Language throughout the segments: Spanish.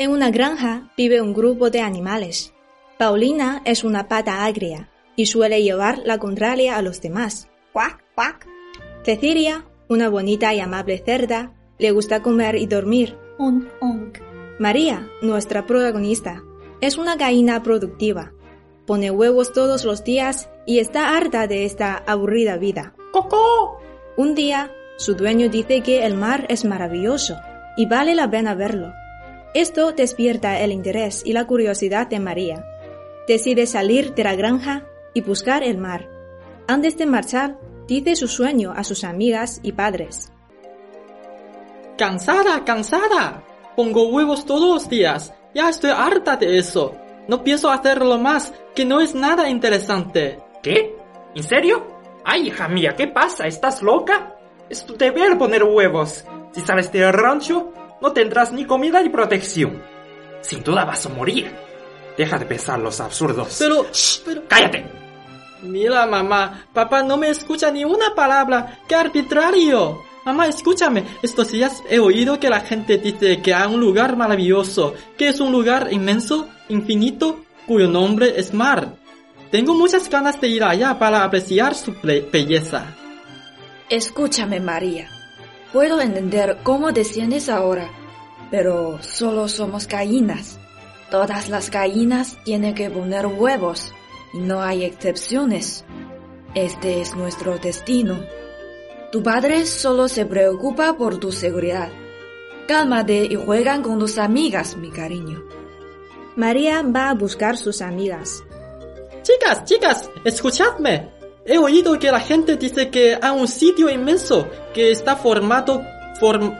En una granja vive un grupo de animales. Paulina es una pata agria y suele llevar la contraria a los demás. Cuac, cuac. Cecilia, una bonita y amable cerda, le gusta comer y dormir. Onk, onk. María, nuestra protagonista, es una gallina productiva. Pone huevos todos los días y está harta de esta aburrida vida. ¡Cocó! Un día, su dueño dice que el mar es maravilloso y vale la pena verlo. Esto despierta el interés y la curiosidad de María. Decide salir de la granja y buscar el mar. Antes de marchar, dice su sueño a sus amigas y padres. ¡Cansada, cansada! Pongo huevos todos los días. Ya estoy harta de eso. No pienso hacerlo más, que no es nada interesante. ¿Qué? ¿En serio? Ay, hija mía, ¿qué pasa? ¿Estás loca? Es tu deber poner huevos. Si sales del rancho, no tendrás ni comida ni protección. Sin duda vas a morir. Deja de pensar los absurdos. Pero, pero... ¡Cállate! Mira, mamá, papá no me escucha ni una palabra. ¡Qué arbitrario! Mamá, escúchame. Estos días he oído que la gente dice que hay un lugar maravilloso, que es un lugar inmenso, infinito, cuyo nombre es mar. Tengo muchas ganas de ir allá para apreciar su belleza. Escúchame, María. Puedo entender cómo te sientes ahora, pero solo somos gallinas. Todas las gallinas tienen que poner huevos y no hay excepciones. Este es nuestro destino. Tu padre solo se preocupa por tu seguridad. Cálmate y juegan con tus amigas, mi cariño. María va a buscar sus amigas. Chicas, chicas, escuchadme. He oído que la gente dice que hay un sitio inmenso que está formado, form-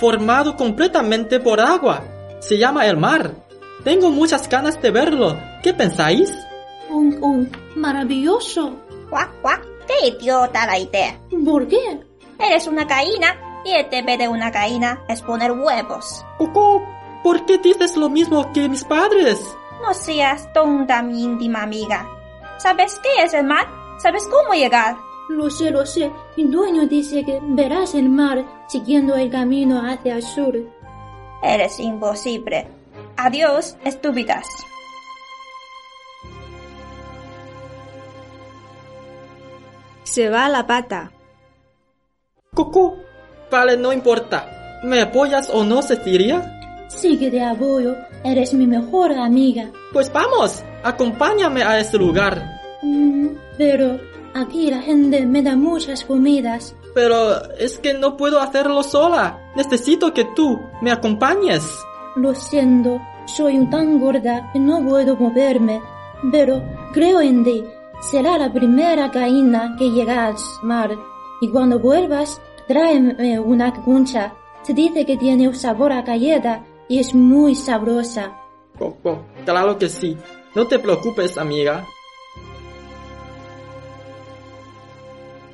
formado completamente por agua. Se llama el mar. Tengo muchas ganas de verlo. ¿Qué pensáis? Onk, onk. Maravilloso. Cuac, cuac. ¡Qué idiota la idea! ¿Por qué? Eres una gallina y el deber de una gallina es poner huevos. Coco, ¿por qué dices lo mismo que mis padres? No seas tonta, mi íntima amiga. ¿Sabes qué es el mar? ¿Sabes cómo llegar? Lo sé, lo sé. Mi dueño dice que verás el mar siguiendo el camino hacia el sur. Eres imposible. Adiós, estúpidas. Se va a la pata. Coco, vale, no importa. ¿Me apoyas o no, Cecilia? Sí que te apoyo. Eres mi mejor amiga. Pues vamos, acompáñame a ese lugar. Mm, pero aquí la gente me da muchas comidas. Pero es que no puedo hacerlo sola. Necesito que tú me acompañes. Lo siento, soy tan gorda que no puedo moverme. Pero creo en ti. Será la primera gallina que llega al mar. Y cuando vuelvas, tráeme una concha. Se dice que tiene un sabor a galleta y es muy sabrosa. Coco, claro que sí. No te preocupes, amiga.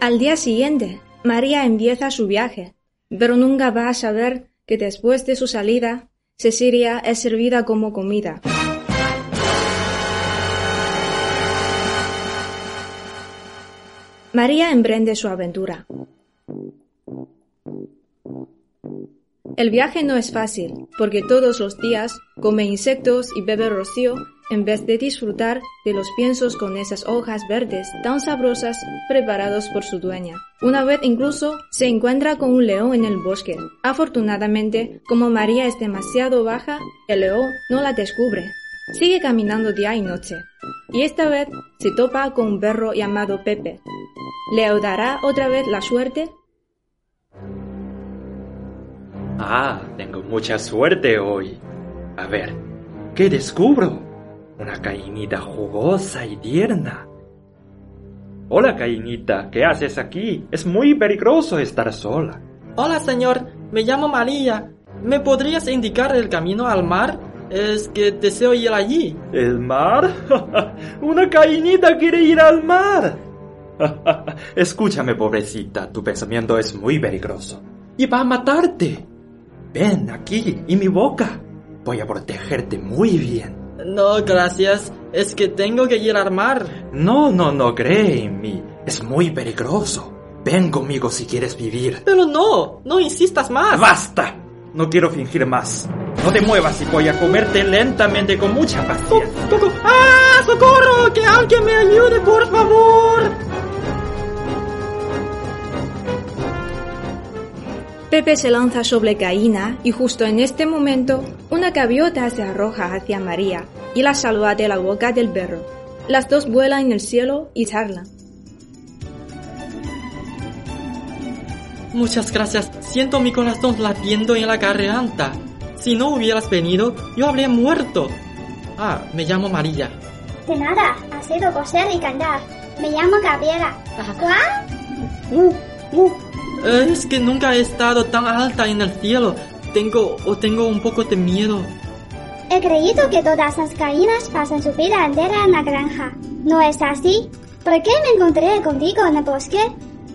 Al día siguiente, María empieza su viaje, pero nunca va a saber que después de su salida, Cecilia es servida como comida. María emprende su aventura. El viaje no es fácil, porque todos los días come insectos y bebe rocío en vez de disfrutar de los piensos con esas hojas verdes tan sabrosas preparados por su dueña. Una vez incluso se encuentra con un león en el bosque. Afortunadamente, como María es demasiado baja, el león no la descubre. Sigue caminando día y noche. Y esta vez se topa con un perro llamado Pepe. ¿Le dará otra vez la suerte? Ah, tengo mucha suerte hoy. A ver, ¿qué descubro? Una gallinita jugosa y tierna. Hola, gallinita, ¿qué haces aquí? Es muy peligroso estar sola. Hola, señor. Me llamo María. ¿Me podrías indicar el camino al mar? Es que deseo ir allí. ¿El mar? Una gallinita quiere ir al mar. Escúchame, pobrecita, tu pensamiento es muy peligroso. Y va a matarte. Ven aquí, en mi boca. Voy a protegerte muy bien. No, gracias. Es que tengo que ir al mar. No, no, no mí. Es muy peligroso. Ven conmigo si quieres vivir. Pero no, no insistas más. ¡Basta! No quiero fingir más. No te muevas y voy a comerte lentamente con mucha paciencia. ¡Ah! ¡Socorro! ¡Que alguien me ayude, por favor! Pepe se lanza sobre Caína y justo en este momento una gaviota se arroja hacia María y la saluda de la boca del perro. Las dos vuelan en el cielo y charlan. Muchas gracias. Siento mi corazón latiendo en la garganta. Si no hubieras venido, yo habría muerto. Ah, me llamo María. De nada, ha sido coser y cantar. Me llamo Gabriela. ¿Cuál? Es que nunca he estado tan alta en el cielo. Tengo o tengo un poco de miedo. He creído que todas las gallinas pasan su vida entera en la granja. ¿No es así? ¿Por qué me encontré contigo en el bosque?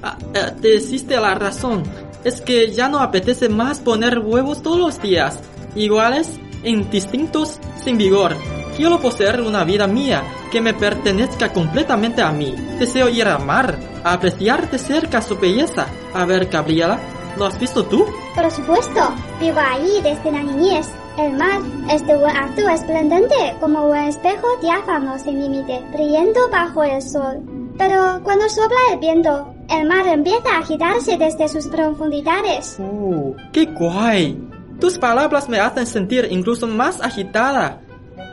Ah, eh, te hiciste la razón. Es que ya no apetece más poner huevos todos los días. Iguales, indistintos, sin vigor. Quiero poseer una vida mía que me pertenezca completamente a mí. Deseo ir al mar, a apreciar de cerca su belleza. A ver, Gabriela, ¿lo has visto tú? Por supuesto, vivo ahí desde la niñez. El mar es de un azul esplendente como un espejo diáfano sin límite, brillando bajo el sol. Pero cuando sopla el viento, el mar empieza a agitarse desde sus profundidades. ¡Uh, qué guay! Tus palabras me hacen sentir incluso más agitada.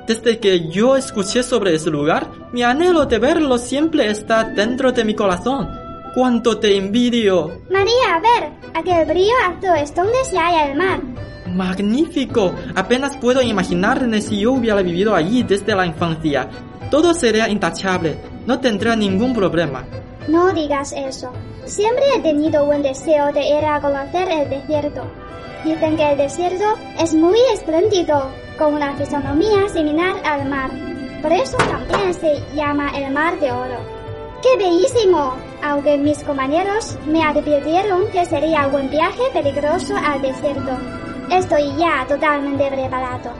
Desde que yo escuché sobre ese lugar, mi anhelo de verlo siempre está dentro de mi corazón. ¡Cuánto te envidio! María, a ver, aquel brillo azul es donde se halla el mar. ¡Magnífico! Apenas puedo imaginarme si yo hubiera vivido allí desde la infancia. Todo sería intachable, no tendrá ningún problema. No digas eso. Siempre he tenido un deseo de ir a conocer el desierto. Dicen que el desierto es muy espléndido, con una fisonomía similar al mar. Por eso también se llama el mar de oro. ¡Qué bellísimo! Aunque mis compañeros me advirtieron que sería un viaje peligroso al desierto. Estoy ya totalmente preparado.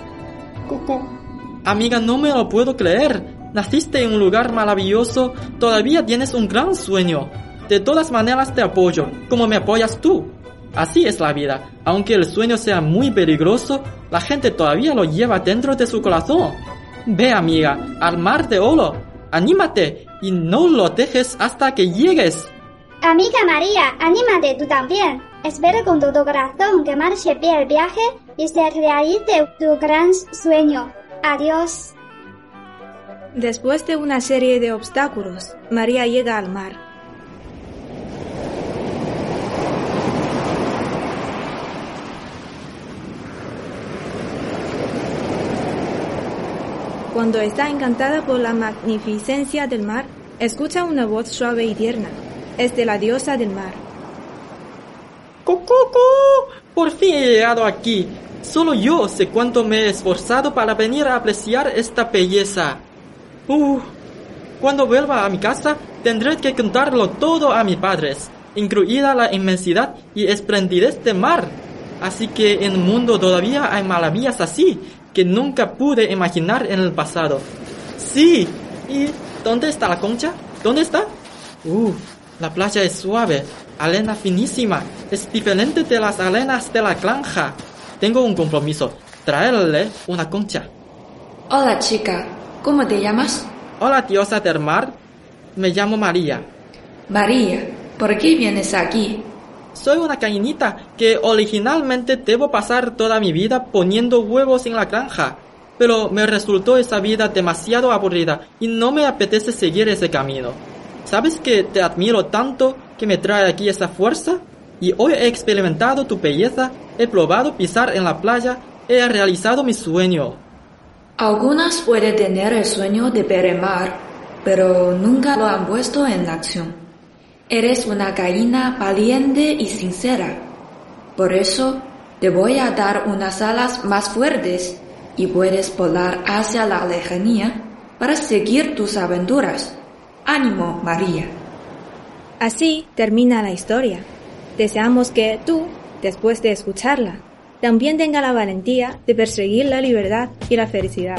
Amiga, no me lo puedo creer. Naciste en un lugar maravilloso, todavía tienes un gran sueño. De todas maneras te apoyo, como me apoyas tú. Así es la vida. Aunque el sueño sea muy peligroso, la gente todavía lo lleva dentro de su corazón. Ve, amiga, al mar de oro. Anímate y no lo dejes hasta que llegues. Amiga María, anímate tú también. Espero con todo corazón que marche bien el viaje y se realice tu gran sueño. Adiós. Después de una serie de obstáculos, María llega al mar. Cuando está encantada por la magnificencia del mar, escucha una voz suave y tierna. Es de la diosa del mar. ¡Cococo! Por fin he llegado aquí. Solo yo sé cuánto me he esforzado para venir a apreciar esta belleza. Uh, cuando vuelva a mi casa, tendré que contarlo todo a mis padres, incluida la inmensidad y esplendidez del mar. Así que en el mundo todavía hay maravillas así que nunca pude imaginar en el pasado. Sí, ¿y dónde está la concha? ¿Dónde está? Uh, la playa es suave, arena finísima, es diferente de las arenas de la granja. Tengo un compromiso, traerle una concha. Hola chica, ¿cómo te llamas? Hola diosa del mar, me llamo María. María, ¿por qué vienes aquí? Soy una gallinita que originalmente debo pasar toda mi vida poniendo huevos en la granja, pero me resultó esa vida demasiado aburrida y no me apetece seguir ese camino. ¿Sabes que te admiro tanto que me trae aquí esa fuerza? Y hoy he experimentado tu belleza, he probado pisar en la playa, he realizado mi sueño. Algunas pueden tener el sueño de ver el mar, pero nunca lo han puesto en acción. Eres una gallina valiente y sincera. Por eso te voy a dar unas alas más fuertes y puedes volar hacia la lejanía para seguir tus aventuras. Ánimo, María. Así termina la historia. Deseamos que tú, después de escucharla, también tenga la valentía de perseguir la libertad y la felicidad.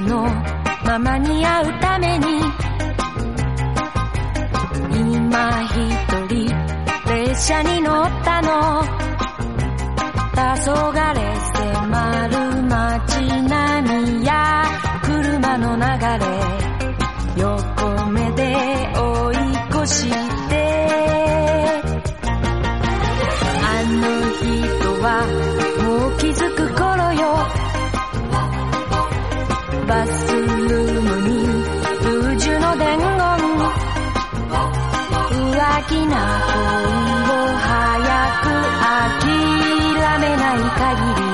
のままに会うために今一人列車に乗ったの。黄昏迫る街並みや車の流れ。な恋を早く諦めない限り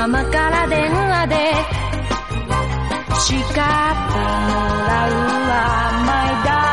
ママから電話で Jika terlalu ramai dan